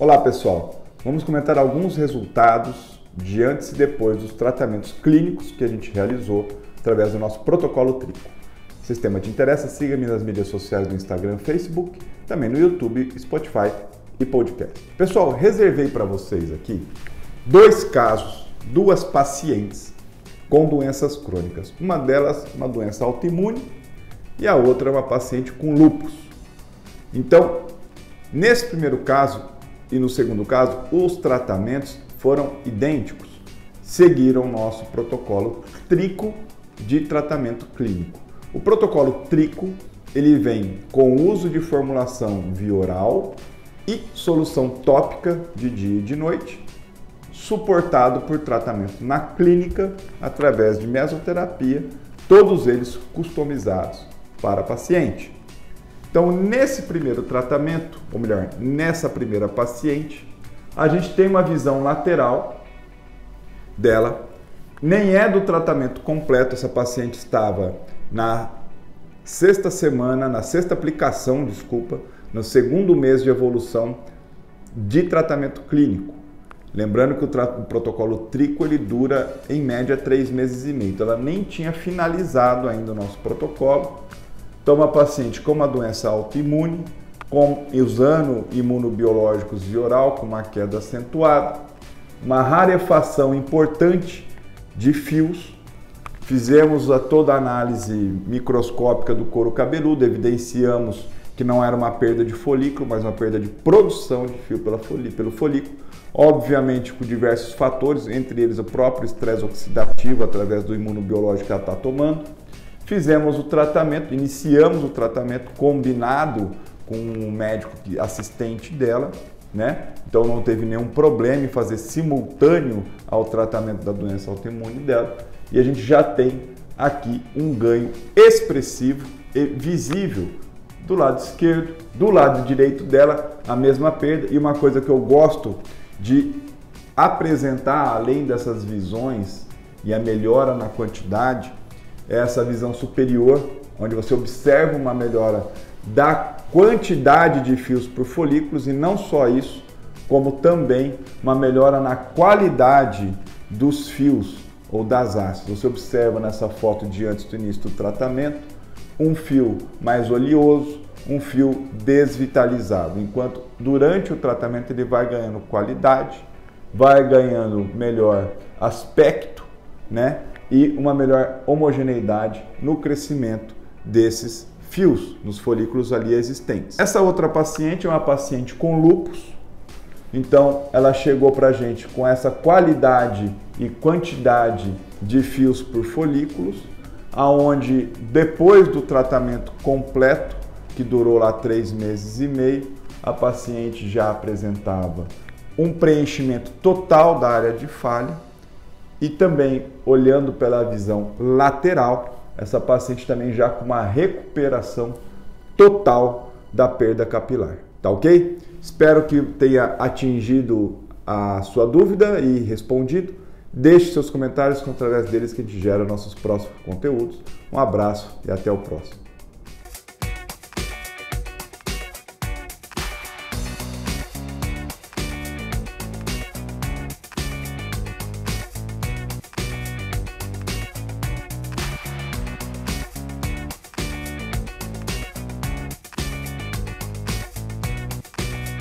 Olá pessoal, vamos comentar alguns resultados de antes e depois dos tratamentos clínicos que a gente realizou através do nosso protocolo Trico. Se esse tema te interessa, siga-me nas mídias sociais do Instagram, Facebook, também no YouTube, Spotify e podcast. Pessoal, reservei para vocês aqui dois casos, duas pacientes com doenças crônicas. Uma delas, uma doença autoimune, e a outra, uma paciente com lúpus. Então, nesse primeiro caso e no segundo caso, os tratamentos foram idênticos, seguiram o nosso protocolo trico de tratamento clínico. O protocolo trico ele vem com uso de formulação via oral e solução tópica de dia e de noite, suportado por tratamento na clínica através de mesoterapia, todos eles customizados para paciente. Então, nesse primeiro tratamento, ou melhor, nessa primeira paciente, a gente tem uma visão lateral dela. Nem é do tratamento completo, essa paciente estava na sexta semana, na sexta aplicação, desculpa, no segundo mês de evolução de tratamento clínico. Lembrando que o, o, protocolo Trico ele dura em média três meses e meio. Então ela nem tinha finalizado ainda o nosso protocolo. Então uma paciente com uma doença autoimune, com, usando imunobiológicos via oral, com uma queda acentuada, uma rarefação importante de fios. Fizemos a toda a análise microscópica do couro cabeludo, evidenciamos que não era uma perda de folículo, mas uma perda de produção de fio pela pelo folículo. Obviamente com diversos fatores, entre eles o próprio estresse oxidativo através do imunobiológico que ela está tomando. Fizemos o tratamento, iniciamos o tratamento combinado com o médico assistente dela, né? Então não teve nenhum problema em fazer simultâneo ao tratamento da doença autoimune dela e a gente já tem aqui um ganho expressivo e visível do lado esquerdo, do lado direito dela a mesma perda e uma coisa que eu gosto de apresentar além dessas visões e a melhora na quantidade é essa visão superior onde você observa uma melhora da quantidade de fios por folículos e não só isso, como também uma melhora na qualidade dos fios ou das hastes. Você observa nessa foto de antes do início do tratamento um fio mais oleoso, um fio desvitalizado, enquanto durante o tratamento ele vai ganhando qualidade, vai ganhando melhor aspecto, né? E uma melhor homogeneidade no crescimento desses fios nos folículos ali existentes. Essa outra paciente é uma paciente com lupus, então ela chegou para a gente com essa qualidade e quantidade de fios por folículos, aonde depois do tratamento completo, que durou lá três meses e meio, a paciente já apresentava um preenchimento total da área de falha e também olhando pela visão lateral, essa paciente também já com uma recuperação total da perda capilar. Tá ok? Espero que tenha atingido a sua dúvida e respondido. Deixe seus comentários, que através deles que a gente gera nossos próximos conteúdos. Um abraço e até o próximo.